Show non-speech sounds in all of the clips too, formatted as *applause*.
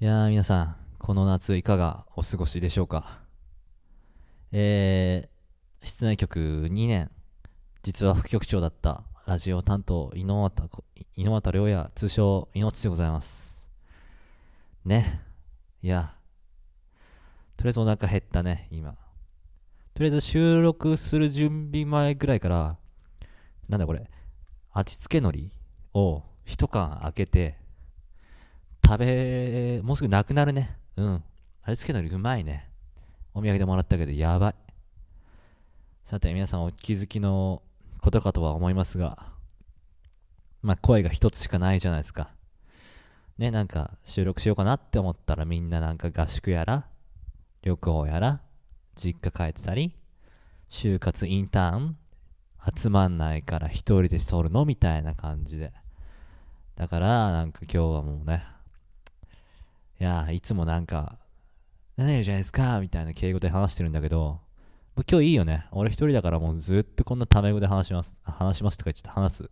いやー、皆さん、この夏いかがお過ごしでしょうか？えー、室内局2年、実は副局長だったラジオ担当、井ノ端、井ノ端良也、通称、命でございます。ね。いや、とりあえずお腹減ったね、今。とりあえず収録する準備前ぐらいから、なんだこれ、味付け海苔を一缶開けて、食べ、もうすぐなくなるね。うん。味付け海苔うまいね。お土産でもらったけど、やばい。さて、皆さんお気づきのことかとは思いますが、まあ、声が一つしかないじゃないですか。ね、なんか収録しようかなって思ったらみんななんか合宿やら、旅行やら、実家帰ってたり、就活インターン、集まんないから一人で剃るのみたいな感じで。だから、なんか今日はもうね、いやいつもなんか、何やるじゃないですかみたいな敬語で話してるんだけど、もう今日いいよね。俺一人だからもうずっとこんなタメ語で話します。話しますとか言っちゃった。話す。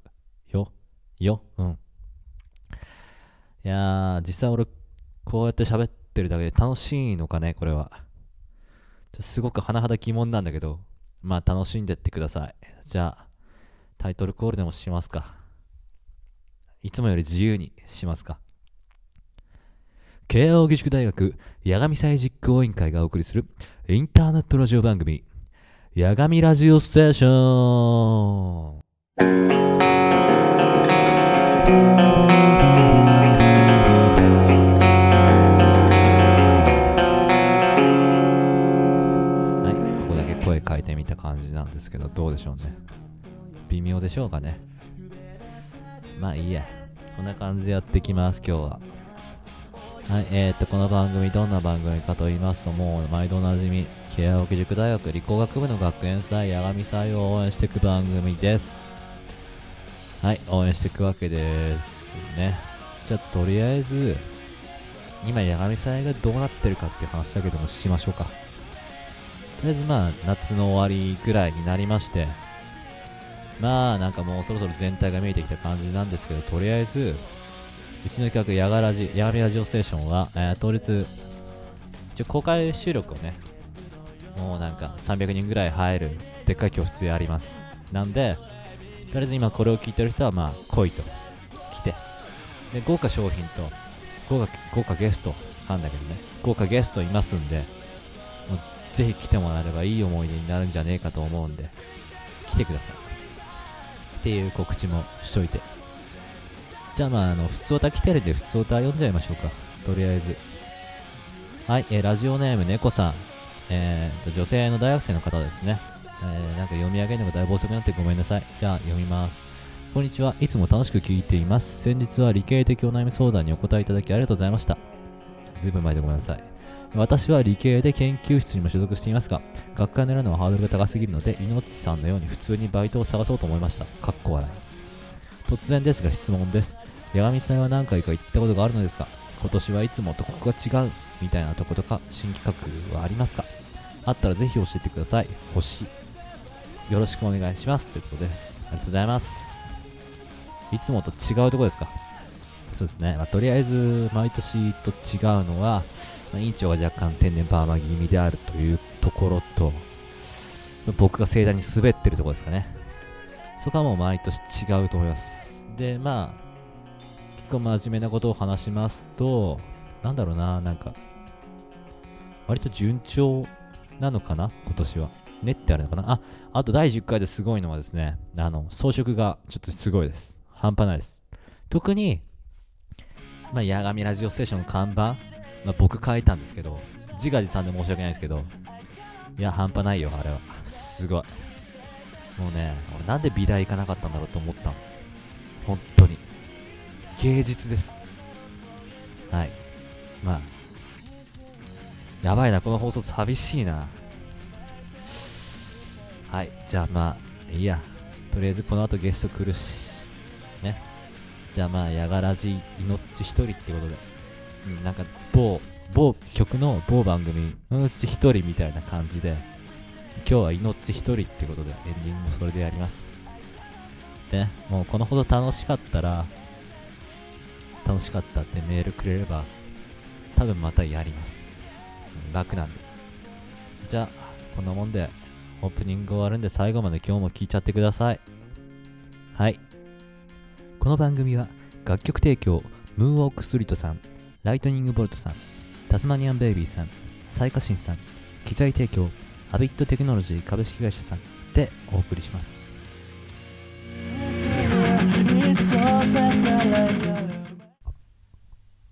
よ？よ？うん。いやー、実際俺、こうやって喋ってるだけで楽しいのかね、これは。ちょすごく甚だ疑問なんだけど、まあ楽しんでってください。じゃあ、タイトルコールでもしますか。いつもより自由にしますか。慶応義塾大学八神祭実行委員会がお送りするインターネットラジオ番組、八神ラジオステーション。はい、ここだけ声変えてみた感じなんですけど、どうでしょうね。微妙でしょうかね。まあいいや。こんな感じでやってきます、今日は。はい、えー、っと、この番組、どんな番組かと言いますと、もう毎度おなじみ、慶応義塾大学理工学部の学園祭、八神祭を応援していく番組です。はい、応援していくわけですね。じゃあ、とりあえず、今、八神祭がどうなってるかって話だけどもしましょうか。とりあえず、まあ、夏の終わりぐらいになりまして、まあ、なんかもうそろそろ全体が見えてきた感じなんですけど、とりあえず、うちの企画、やがラジ、やがみラジオステーションは、えー当日、一応公開収録をね、もうなんか300人ぐらい入るでっかい教室であります。なんで、とりあえず今これを聞いてる人は、まあ、来いと。来て。で、豪華商品と、豪華、豪華ゲスト、かんだけどね、豪華ゲストいますんで、もうぜひ来てもらえればいい思い出になるんじゃねえかと思うんで、来てください。っていう告知もしといて。じゃあまあ、あの、普通歌来てるんで、普通歌読んじゃいましょうか。とりあえず。はい、えーラジオネーム猫さん。えーと、女性の大学生の方ですね。えーなんか読み上げるのがだいぶ遅くなってごめんなさい。じゃあ読みます。こんにちは。いつも楽しく聞いています。先日は理系的お悩み相談にお答えいただきありがとうございました。ずいぶん前でごめんなさい。私は理系で研究室にも所属していますが、学会を狙うのはハードルが高すぎるので、いのっちさんのように普通にバイトを探そうと思いました。かっこ笑い。突然ですが質問です。八神さんは何回か行ったことがあるのですが、今年はいつもとここが違うみたいなとことか新企画はありますか？あったらぜひ教えてください。星。よろしくお願いします。ということです。ありがとうございます。いつもと違うとこですか？そうですね。まあ、とりあえず、毎年と違うのは、まあ、委員長が若干天然パーマ気味であるというところと、僕が盛大に滑ってるとこですかね。そこはもう毎年違うと思います。で、まあ、結構真面目なことを話しますと、なんだろうな、なんか、割と順調なのかな、今年は。ねってあるのかな。あ、あと第10回ですごいのはですね、あの、装飾がちょっとすごいです。半端ないです。特に、まあ、八神ラジオステーションの看板、まあ、僕書いたんですけど、自画自賛で申し訳ないですけど、いや、半端ないよ、あれは。すごい。もうね、俺なんで美大行かなかったんだろうと思ったの。本当に。芸術です。はい。まあ。やばいな、この放送寂しいな。はい。じゃあまあ、いいや。とりあえずこの後ゲスト来るし。ね。じゃあまあ、やがらじ、いのっち一人ってことで。うん、なんか、某、某曲の某番組、うのっち一人みたいな感じで、今日は命一人ってことでエンディングもそれでやります。でね、もうこのほど楽しかったら、楽しかったってメールくれれば、多分またやります。楽なんで。じゃあこんなもんでオープニング終わるんで最後まで今日も聴いちゃってください。はい。この番組は楽曲提供ムーンウォークストリートさんライトニングボルトさんタスマニアンベイビーさんサイカシンさん機材提供ハビットテクノロジー株式会社さんでお送りします。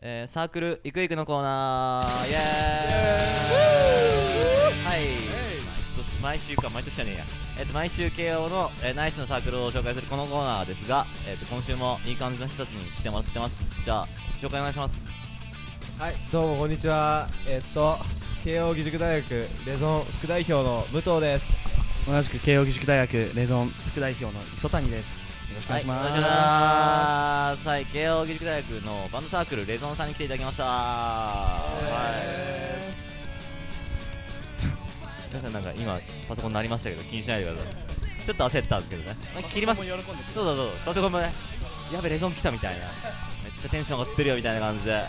えー、サークルいくいくのコーナー。イエーイ。はい、毎週か毎年じゃねえや。えっ、と毎週慶応の、えーナイスのサークルを紹介するこのコーナーですが、えっと今週もいい感じの人たちに来てもらってます。じゃあ紹介お願いします。はい、どうもこんにちは。えっと、慶応義塾大学レゾン副代表の武藤です。同じく慶応義塾大学レゾン副代表の磯谷です。よろしくお願いします、はい、慶応義塾大学のバンドサークルレゾンさんに来ていただきました。はい。皆さんなんか今パソコン鳴りましたけど気にしないでください。ちょっと焦ったんですけどね。切ります。そうそうそう。パソコンもねやべレゾン来たみたいな。めっちゃテンション上がってるよみたいな感じで。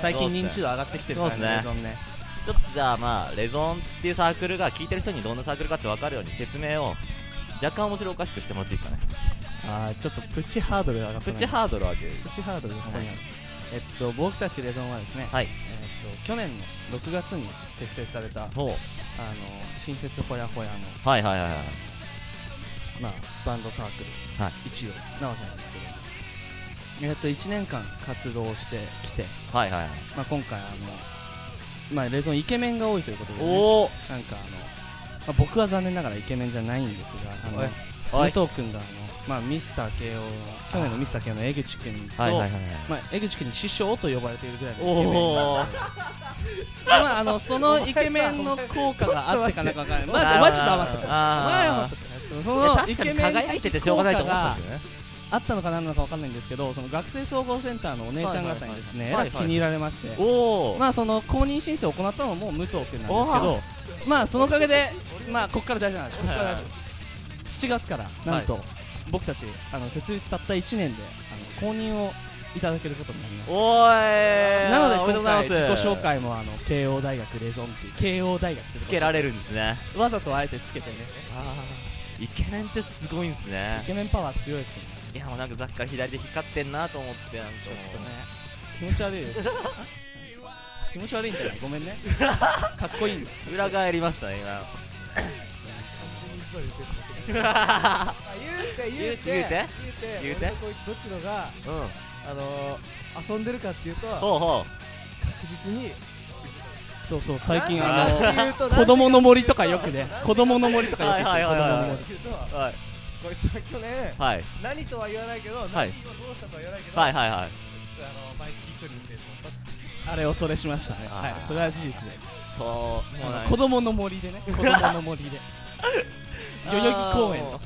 最近認知度上がってきてるからねレゾンね。ちょっとじゃあまあレゾンっていうサークルが聞いてる人にどんなサークルかって分かるように説明を若干面白おかしくしてもらっていいですかね。あーちょっとプチハードル上がってないプチハードルを上げる。プチハードルがここにあるえっと僕たちレゾンはですね、はい。えっと去年の6月に結成されたあのほう新設ほやほやのはいはいはいはい。まあバンドサークル、はい。一応なわけなんですけど。えっと1年間活動してきて、はいはいはい。まあ、今回あのまあレゾンイケメンが多いということで、ね、おおなんかあの、まあ、僕は残念ながらイケメンじゃないんですがあの武藤君があの、まあ、ミスター慶応の去年のミスター慶応の江口君と、はい。はい。はい。はい。まあ、江口君に師匠と呼ばれているぐらいのイケメンおおまあ、あのそのイケメンの効果があってかなんかわからないまあ、まあ、ちょっと余ってた前はあ余ってたそのイケメン輝いててしょうがないと思ったんですよね。あったのか何なのかわかんないんですけどその学生総合センターのお姉ちゃん方にですねはいはいはいえらい気に入られまして。まあその公認申請を行ったのも武藤君なんですけどまあそのおかげでまあここから大事な話。ここから大事7月からなんと。僕たちあの設立たった1年であの公認をいただけることになりましたおーい。なので今回自己紹介もあの慶応大学レゾンっていう慶応大学ってつけられるんですね。わざとあえてつけてね。イケメンってすごいんですね。イケメンパワー強いですよね。いやもうなんかざっから左で光ってんなと思ってなんかちょっともね。気持ち悪いです *laughs* 気持ち悪いんじゃない？ごめんね。*laughs* かっこいいんだう裏返りましたね今。言うて言うて。言うて？言う言うて？俺とこいつどっちのが、うん。あのー、遊んでるかっていうと、ほうほ確実に、そうそう最近なあの子供の森とかよくね。子供の森とかよく言ってはいはいはい。はい子供の森。こいつは去年、はい。何とは言わないけど、何をどうしたとは言わないけど、はいはいはいあの毎月一人であれ恐れしましたね。はいそれは事実です。そうもう子供の森でね。*laughs* 子供の森で。代々木公園あ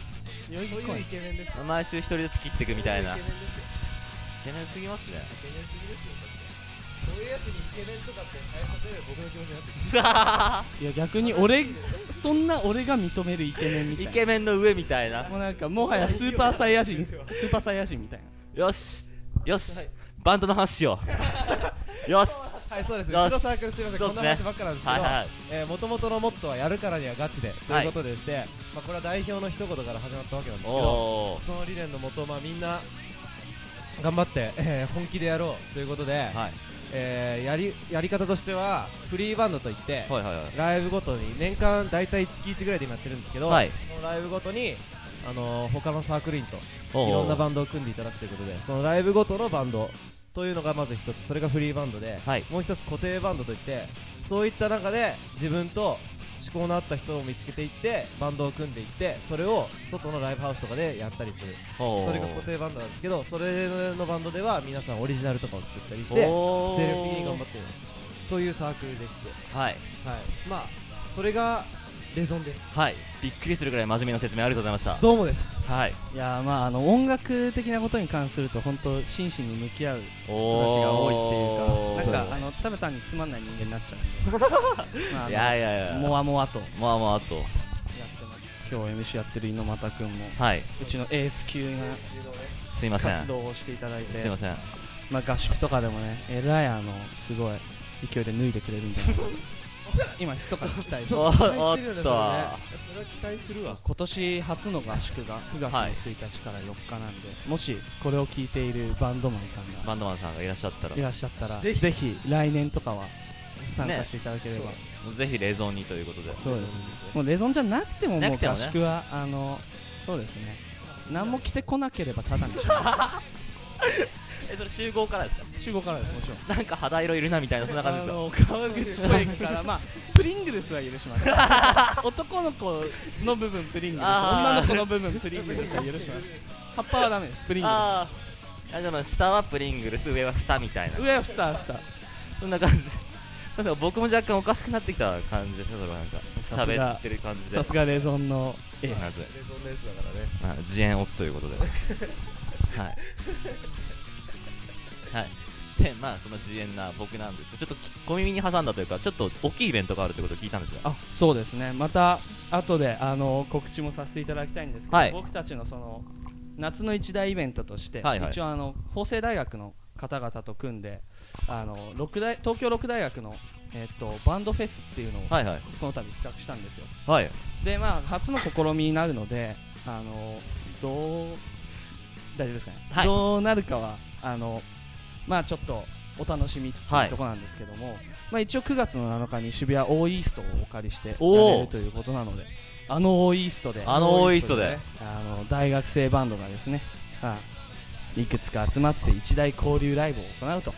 代々木公園。こういうイケメンですよ。ー毎週一人ずつ切っていくみたいな。イイケメンですぎますね。イケメンすぎですよ。そういうやつにイケメンとかって最初で僕の気持ちになっていや逆に俺そんな俺が認めるイケメンみたいな。イケメンの上みたいな。もうなんかもはやスーパーサイヤ人スーパーサイヤ人みたいな。よし。よし。はいバンドの話しよう。*laughs* よし。はい、そうですね。うちのサークルすみません、こんな話ばっかなんですけど、はいはい。えー、元々のモットーはやるからにはガチで。ということでして、まあこれは代表の一言から始まったわけなんですけど、その理念のもと、まあみんな頑張って、えー本気でやろうということで、はい。えーやりやり方としてはフリーバンドといって、はいはいはい。ライブごとに年間大体月1ぐらいで今やってるんですけど、はい。ライブごとにあのー他のサークル員といろんなバンドを組んでいただくということでそのライブごとのバンドというのがまず一つ。それがフリーバンドで、はい。もう一つ固定バンドといってそういった中で自分と思考の合った人を見つけていってバンドを組んでいってそれを外のライブハウスとかでやったりする。それが固定バンドなんですけどそれのバンドでは皆さんオリジナルとかを作ったりして精力的に頑張っています。というサークルでして。はい。はい。まあそれがレゾンです。はい。びっくりするぐらい真面目な説明ありがとうございました。どうもです。はい。いやーまああの音楽的なことに関すると本当真摯に向き合う人たちが多いっていうかなんかあのただ単につまんない人間になっちゃうんで。*laughs* まあいやいやいや。もわもわと。やってまあまああとます。今日 MC やってる猪俣君もはい。うちのエース級なすいません。す活動をしていただいていません。まあ、合宿とかでもねえらいあのすごい勢いで脱いでくれるんじゃないかな *laughs* 今密かに期待してお期待おっそれねそれは期待するわ。今年初の合宿が9月のはい。1日から4日なんで、もしこれを聞いているバンドマンさんがバンドマンさんがいらっしゃったら。いらっしゃったらぜぜひひ来年とかは参加していただければ、もうぜひ冷蔵にということで。そうですね。もうレゾンじゃなくてももう合宿は、あのそうですね。何も着てこなければただにしま *laughs* えそれ集合からですか？す集合からですもちろん。なんか肌色いるなみたいなそんな感じですか川口湖駅からまあプリングルスは許します。*laughs* 男の子の部分プリングルスあー。女の子の部分プリングルスは許します。葉っぱはダメですプリングルあー。あでも下はプリングルス上は蓋みたいな。ス上は蓋蓋そんな感じ。僕も若干おかしくなってきた感じですねそれはなんか。さすが喋ってる感じで。さすがレゾンのエーまスず。レゾンのやつだからねまあ自演オツということで。*laughs* はいはい。でまあその自演な僕なんですけどちょっとき小耳に挟んだというかちょっと大きいイベントがあるということを聞いたんですがあそうですね。また後であの告知もさせていただきたいんですけど、はい。僕たちのその夏の一大イベントとして、はいはい。一応あの法政大学の方々と組んであの六大東京六大学の、えっとバンドフェスっていうのをはいはい。この度企画したんですよ。はい。でまあ初の試みになるのであのどう大丈夫ですかね、はい。どうなるかはあのまあちょっとお楽しみってはいいうところなんですけども、まあ一応9月の7日に渋谷オーイーストをお借りしてやれるということなのであのオーイーストであのオーイーストで。あの大学生バンドがですね、はい、いくつか集まって一大交流ライブを行うと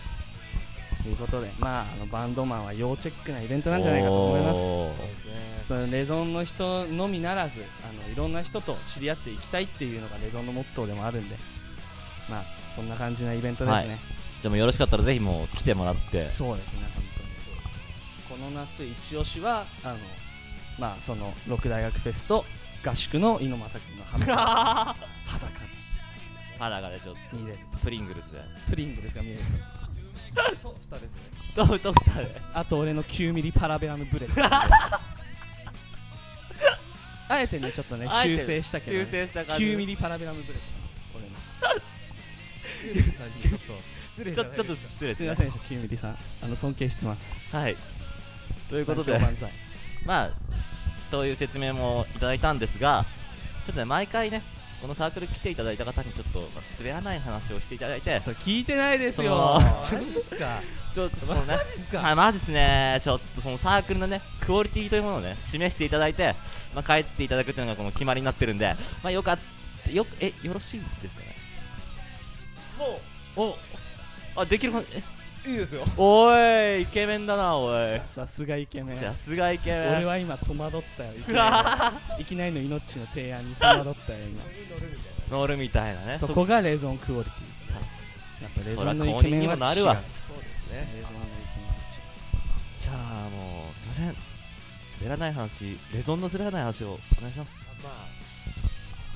いうことでまああのバンドマンは要チェックなイベントなんじゃないかと思います。そのレゾンの人のみならずあのいろんな人と知り合っていきたいっていうのがレゾンのモットーでもあるんでまあそんな感じなイベントですね、じゃあもうよろしかったらぜひもう来てもらって。そうですね本当に。この夏一押しはあのまあその六大学フェスと合宿の猪俣君の裸 *laughs* 裸腹がねちょっに見れる。とプリングルスでとプリングですが見れる。とと蓋でとと蓋であと俺の9ミリパラベラムブレットあえてねちょっとね修正したけど、ね、修正した感じ。9ミリパラベラムブレット俺のユーさんにちょっと失礼ちょちょっと失礼ですみませんでした9ミリさん。あの尊敬してます。はい。ということで。三丁万歳。まあという説明もいただいたんですがちょっとね毎回ねこのサークル来ていただいた方にちょっと、まあ、滑らない話をしていただいて。それ聞いてないですそよのマジっすか？ちょっとそのねマジっすか？はいマジっすね。ちょっとそのサークルのねクオリティというものをね示していただいて、まあ、帰っていただくというのがこの決まりになってるんでまあよかったよえよろしいですかね？もおあできるかいいですよ。おいイケメンだなおい。さすがイケメン。さすがイケメン。俺は今戸惑ったよいきなりいきなりの命の提案に戸惑ったよ今。乗るみたいなね。そこがレゾンクオリティ。さやっぱレゾンのイケメンはるわそうですね。レゾンのイケメンはじゃあもうすいません。滑らない話。レゾンの滑らない話をお願いします。ま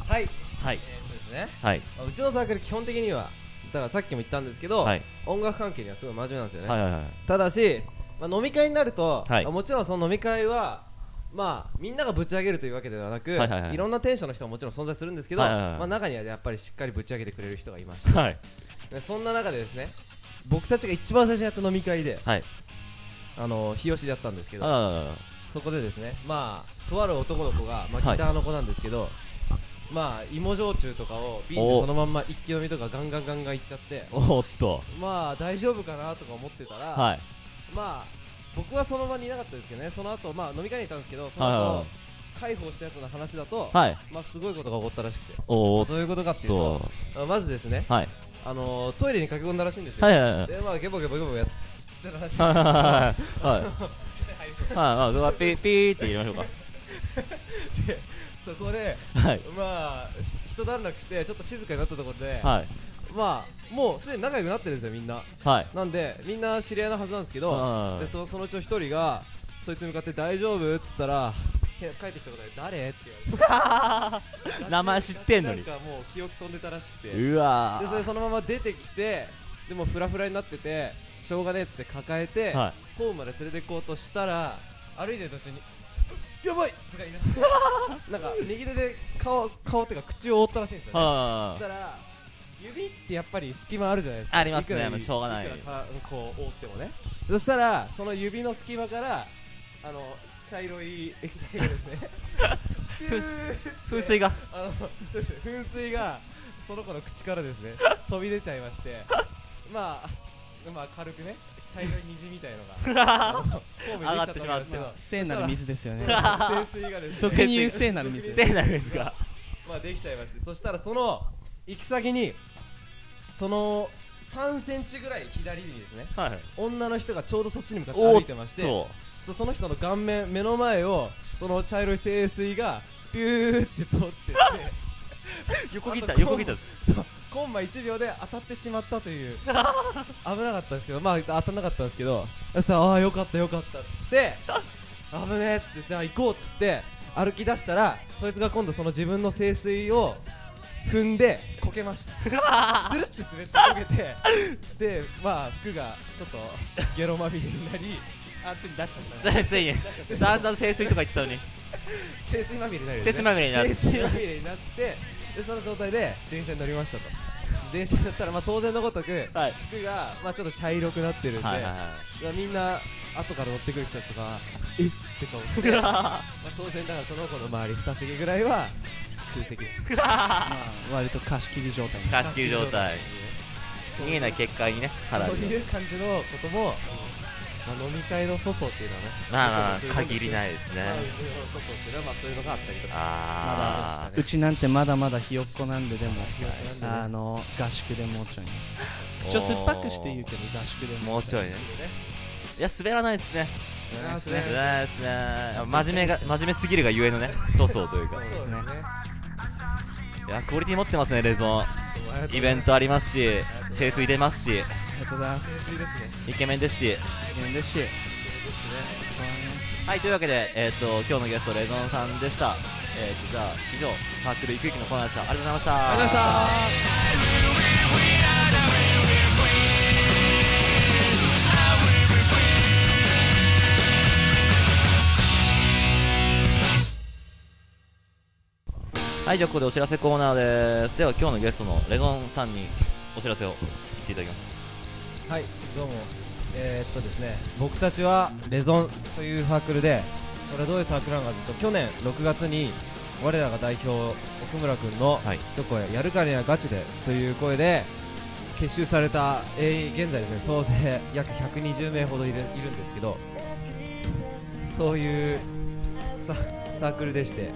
あはい。はい。えですね。はい。まあうちのサークル基本的にはだからさっきも言ったんですけど、はい。音楽関係にはすごい真面目なんですよね、はいはいはい。ただし、まあ、飲み会になると、はい。まあもちろんその飲み会はまあみんながぶち上げるというわけではなく、はいはいはい。ろんなテンションの人ももちろん存在するんですけど、はいはいはいまあ、中にはやっぱりしっかりぶち上げてくれる人がいまして。はい。でそんな中でですね僕たちが一番最初にやった飲み会ではい。あの日吉でやったんですけどあそこでですねまあとある男の子が、まあ、はい。ギターの子なんですけど、まあ芋焼酎とかを瓶でおそのまんま一気飲みとかガンガンガンガンいっちゃっておっと。まあ大丈夫かなとか思ってたら、はい。まあ僕はその場にいなかったですけどね。その後まあ飲み会にいたんですけどその後、はいはいはい。介抱したやつの話だと、はい。まあすごいことが起こったらしくて。おっどういうことかっていうとまずですねはい。あのートイレに駆け込んだらしいんですよ、はいはいはいでまあゲボゲボゲボやってたらしい。んですよはいはいはい。はい。はいはピーピーって入れましょうでそこでかはい。まあひ一段落してちょっと静かになったところで、はい。まあもうすでに仲良くなってるんですよみんな。はい。なんでみんな知り合いのはずなんですけどはいでとそのうちの一人がそいつに向かって大丈夫？っつったらへ帰ってきたことで誰？って言われて。*laughs* 名前知ってんのに。なんかもう記憶飛んでたらしくて。でうわそれそのまま出てきてでもフラフラになっててしょうがねえっつって抱えて、はホームまで連れて行こうとしたら歩いてる途中にやばい！とか言い出してなんか右手で顔顔っていうか口を覆ったらしいんですよね。したら指ってやっぱり隙間あるじゃないですか。ありますね。しょうがない。こう覆ってもね。そしたらその指の隙間からあの茶色い液体がですね。噴水が。*laughs* あのそうですね。噴水がその子の口からですね飛び出ちゃいまして。まあまあ軽くね茶色い虹みたいのが。あのフォームにできたと思うんですけど聖なる水ですよね。清水がですね。俗に言う聖なる水。聖なるですかまあできちゃいまして。そしたらその行き先にその3センチぐらい左にですねはい。女の人がちょうどそっちに向かって歩いてましてそそその人の顔面目の前をその茶色い清水がピューって通ってってう横切った横切った。そうコンマ1秒で当たってしまったという。*laughs* 危なかったんですけど。まあ当たんなかったんですけど。そしたらああよかったよかったっつって。危ねえっつってじゃあ行こうっつって歩き出したらそいつが今度その自分の清水を踏んでこけました。つるって滑ってこけて。でまあ服がちょっとゲロまみれになりあついに出しちゃったついに散々清水とか言ってたのに。*laughs* 清水まみれになるよね。清水まみれになってでその状態で電車に乗りましたと。電車に乗ったらまあ当然のごとくはい。服がまあちょっと茶色くなってるんで、はいはいはい。やみんな後から乗ってくる人たちとかえっ？って顔して *laughs* まあ当然だからその子の周り2席ぐらいは空席 *laughs* まあ割と貸し切り状態。に貸し切り状態。逃げない結界にねそういう感じのことも、まあ、飲み会の粗相っていうのはね。まあ限りないですね。まあ、粗相っていうのはまあそういうのがあったりとか。あうちなんてまだまだひよっこなんででも。あの合宿でもうちょいね。口を酸っぱくして言うけど合宿であもうちょいね。いや滑らないですね。滑らないですね。滑らないですね。真面目が真面目すぎるがゆえのね粗相というか。そうですね。いやクオリティ持ってますねレゾン。イベントあります。し清水出ますしありがとうございます。水ですねイケメンですし。嬉し。いはいというわけで、えー、と今日のゲストレゾンさんでした、えー、とじゃあ以上サークルゆくゆきのコーナーでした。ありがとうございました。ありがとうございました。はいじゃあここでお知らせコーナーです。では今日のゲストのレゾンさんにお知らせを言っていただきます。はいどうもえー、っとですね僕たちはレゾンというサークルでこれはどういうサークルなのかというと去年6月に我らが代表奥村君のはい。一声、やるからにはガチでという声で結集された、えー現在ですね総勢約120名ほどいるいるんですけどそういうササークルでして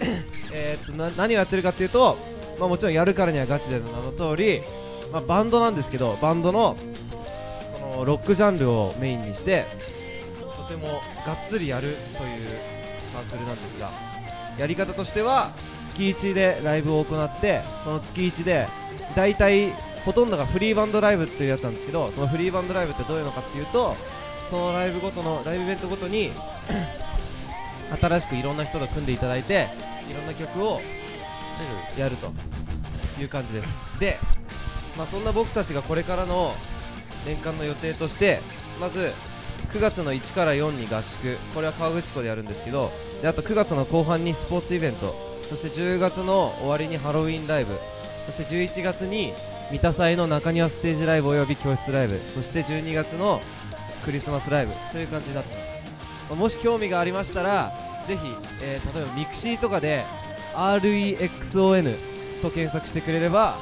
*coughs* えーっとな何をやってるかというと、まあ、もちろんやるからにはガチでの名の通り、まあ、バンドなんですけどバンドのそロックジャンルをメインにしてとてもがっつりやるというサークルなんですがやり方としては月1でライブを行ってその月1で大体ほとんどがフリーバンドライブっていうやつなんですけどそのフリーバンドライブってどういうのかっていうとそのライブごとのライブイベントごとに *coughs* 新しくいろんな人と組んでいただいていろんな曲をやるという感じです。で、まあ、そんな僕たちがこれからの年間の予定としてまず9月の1から4に合宿。これは河口湖でやるんですけどであと9月の後半にスポーツイベント。そして10月の終わりにハロウィンライブ。そして11月に三田祭の中庭ステージライブおよび教室ライブ。そして12月のクリスマスライブ。という感じになってます。もし興味がありましたらぜひ、えー例えばミクシーとかで レゾン と検索してくれれば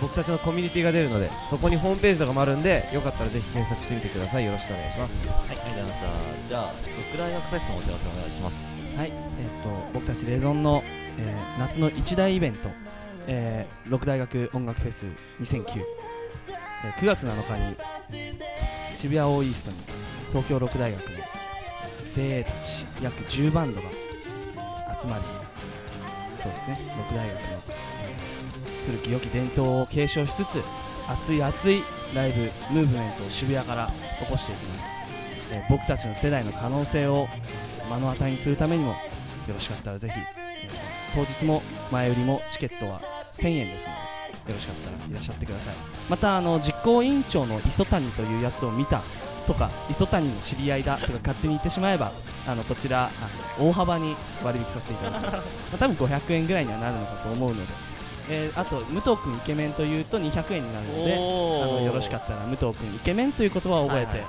僕たちのコミュニティが出るのでそこにホームページとかもあるんでよかったらぜひ検索してみてください。よろしくお願いします。はいありがとうございました。じゃあ六大学フェスのお知らせお願いします。はい、えっと僕たちレゾンの、えー夏の一大イベント、えー六大学音楽フェス2009、えー9月7日に渋谷オーイーストに東京六大学の精鋭たち約10バンドが集まりそうですね六大学の、えー古き良き伝統を継承しつつ熱い熱いライブムーブメントを渋谷から起こしていきます、えー僕たちの世代の可能性を目の当たりにするためにもよろしかったらぜひ、えー当日も前売りもチケットは1000円ですのでよろしかったらいらっしゃってください。またあの実行委員長の磯谷というやつを見たとか磯谷の知り合いだとか勝手に言ってしまえばあのこちらあの大幅に割引させていただきます、まあ、多分500円ぐらいにはなるのかと思うのでえーあと武藤君イケメンというと200円になるのであのよろしかったら武藤君イケメンという言葉を覚えて、はいは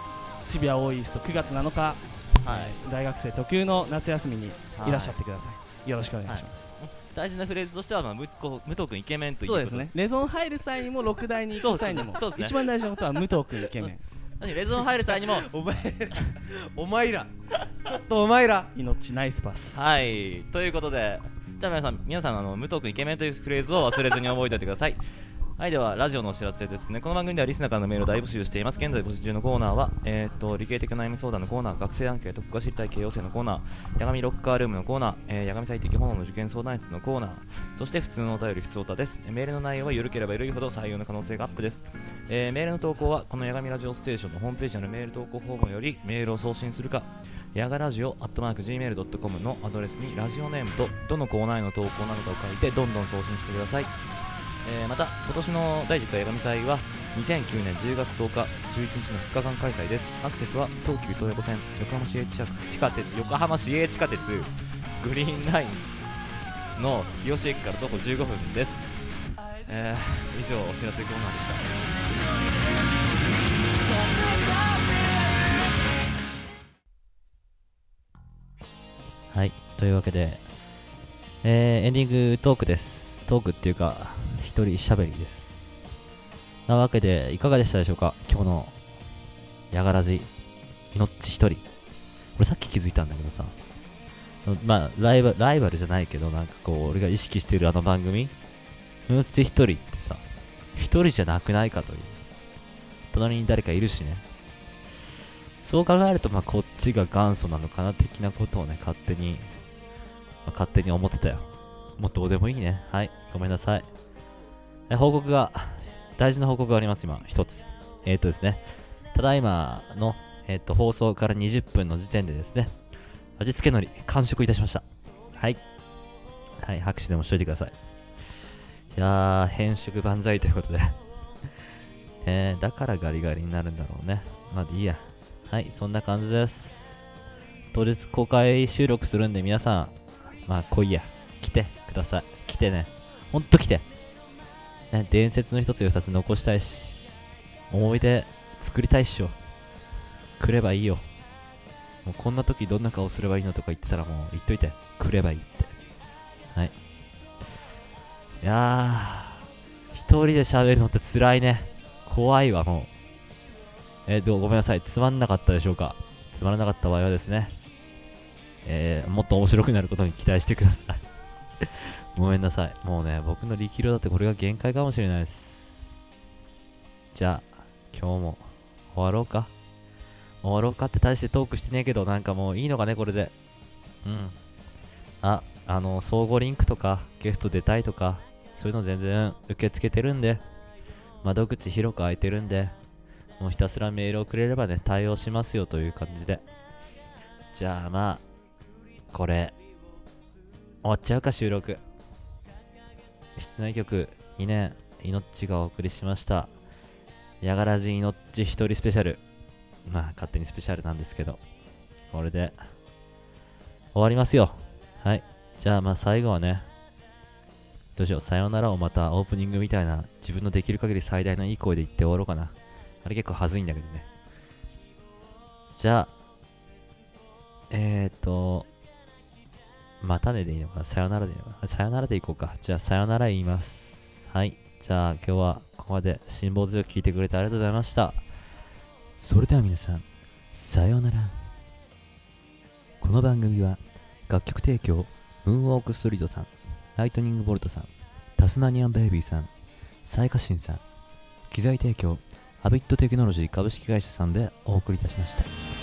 渋谷オーイースト9月7日、はい。大学生特有の夏休みにいらっしゃってください、よろしくお願いします、大事なフレーズとしては、まあ、むこう武藤君イケメンというそうですね。レゾン入る際にも六大に行く際にもそうですね。一番大事なことは武藤君イケメン。何レゾン入る際にも。お前お前ら。ちょっとお前ら。命ナイスパス。はい。ということでじゃあ皆さん皆さんあの武藤君イケメンというフレーズを忘れずに覚えておいてくださいはいではラジオのお知らせですね。この番組ではリスナーからのメールを大募集しています。現在募集中のコーナーはえー、っと理系的な悩み相談のコーナー学生アンケート国家知りたい形容生のコーナー八神ロッカールームのコーナー、えー、八神最適本能の受験相談室のコーナーそして普通のお便り普通おたです。メールの内容は緩ければ緩いほど採用の可能性がアップです。えーメールの投稿はこの八神ラジオステーションのホームページのメール投稿フォームよりメールを送信するかやがラジオアットマーク Gmail.com のアドレスにラジオネームとどのコーナーへの投稿なのかを書いてどんどん送信してください、えーまた今年の第10回八神祭は2009年10月10日11日の2日間開催です。アクセスは東急東横線横浜市営地下地下鉄横浜市営地下鉄グリーンラインの日吉駅から徒歩15分です、えー以上お知らせコーナーでした。はい、というわけで、えーエンディングトークです。トークっていうか、一人喋りです。なわけで、いかがでしたでしょうか？今日の、やがらじ、いのっち一人。俺さっき気づいたんだけどさ、まあ、ライバライバルじゃないけど、なんかこう、俺が意識してるあの番組、いのっち一人ってさ、一人じゃなくないかという。隣に誰かいるしね。そう考えると、まあ、こっちが元祖なのかな、的なことをね、勝手に、まあ勝手に思ってたよ。もうどうでもいいね。はい、ごめんなさい。報告が、大事な報告があります、今、一つ。えっ、ー、とですね、ただいまの、えっ、と、放送から20分の時点でですね、味付け海苔、完食いたしました。はい。はい、拍手でもしといてください。いやー、変色万歳ということで。えー、だからガリガリになるんだろうね。まあいいや。はい、そんな感じです。当日公開収録するんで皆さん、まあ来いや。来てください。来てね。ほんと来て。ね、伝説の一つや二つ残したいし、思い出作りたいっしょ。来ればいいよ。もうこんな時どんな顔すればいいのとか言ってたらもう言っといて。来ればいいって。はい。いやー、一人で喋るのって辛いね。怖いわ、もう。えー、と、ごめんなさい。つまんなかったでしょうかつまらなかった場合はですね、えー、もっと面白くなることに期待してください。*laughs* ごめんなさい。もうね、僕の力量だってこれが限界かもしれないです。じゃあ、今日も終わろうか。終わろうかって大してトークしてねえけど、なんかもういいのかね、これで。うん。あ、あの、相互リンクとか、ゲスト出たいとか、そういうの全然受け付けてるんで、窓口広く開いてるんで、もうひたすらメールをくれればね、対応しますよという感じで。じゃあまあ、これ、終わっちゃうか、収録。室内曲2年、いのっちがお送りしました。やがらじいのっち一人スペシャル。まあ、勝手にスペシャルなんですけど、これで、終わりますよ。はい。じゃあまあ最後はね、どうしよう、さよならをまたオープニングみたいな自分のできる限り最大のいい声で言って終わろうかな。あれ結構はずいんだけどね。じゃあ、えーと、またねでいいのかな？さよならでいいのかな？さよならでいこうか。じゃあさよなら言います。はい。じゃあ今日はここまで辛抱強く聞いてくれてありがとうございました。それでは皆さん、さようなら。この番組は楽曲提供、ムーンウォークストリートさん、ライトニングボルトさん、タスマニアンベイビーさん、サイカシンさん、機材提供、ハビットテクノロジー株式会社さんでお送りいたしました。「